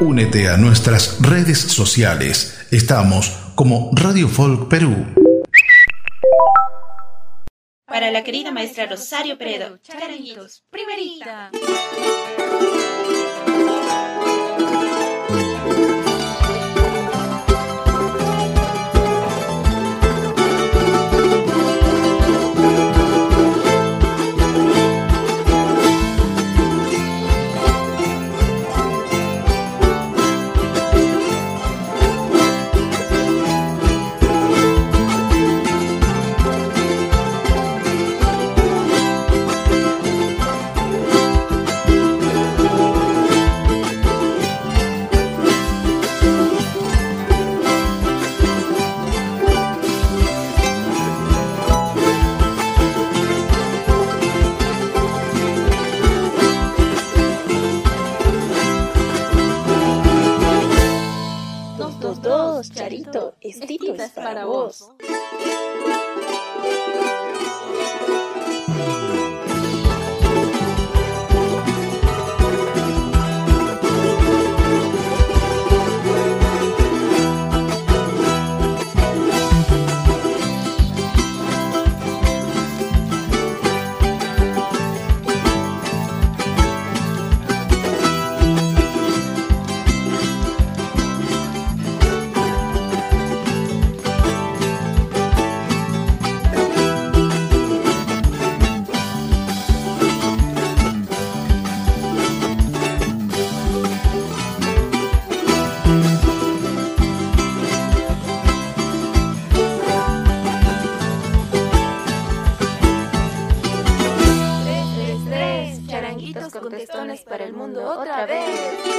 Únete a nuestras redes sociales. Estamos como Radio Folk Perú. Para la querida maestra Rosario Peredo, Charanguitos, primerita. Dos, Charito, estito es para vos. Para el mundo otra vez.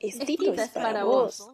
Estito es para vos.